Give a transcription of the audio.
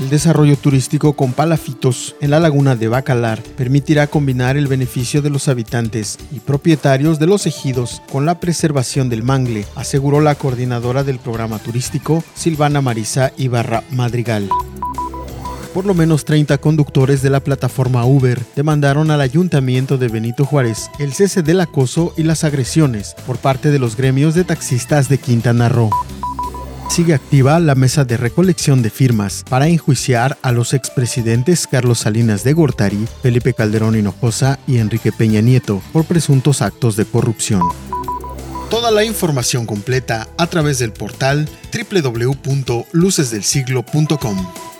El desarrollo turístico con palafitos en la laguna de Bacalar permitirá combinar el beneficio de los habitantes y propietarios de los ejidos con la preservación del mangle, aseguró la coordinadora del programa turístico, Silvana Marisa Ibarra Madrigal. Por lo menos 30 conductores de la plataforma Uber demandaron al ayuntamiento de Benito Juárez el cese del acoso y las agresiones por parte de los gremios de taxistas de Quintana Roo sigue activa la mesa de recolección de firmas para enjuiciar a los expresidentes Carlos Salinas de Gortari, Felipe Calderón Hinojosa y Enrique Peña Nieto por presuntos actos de corrupción. Toda la información completa a través del portal www.lucesdelsiglo.com.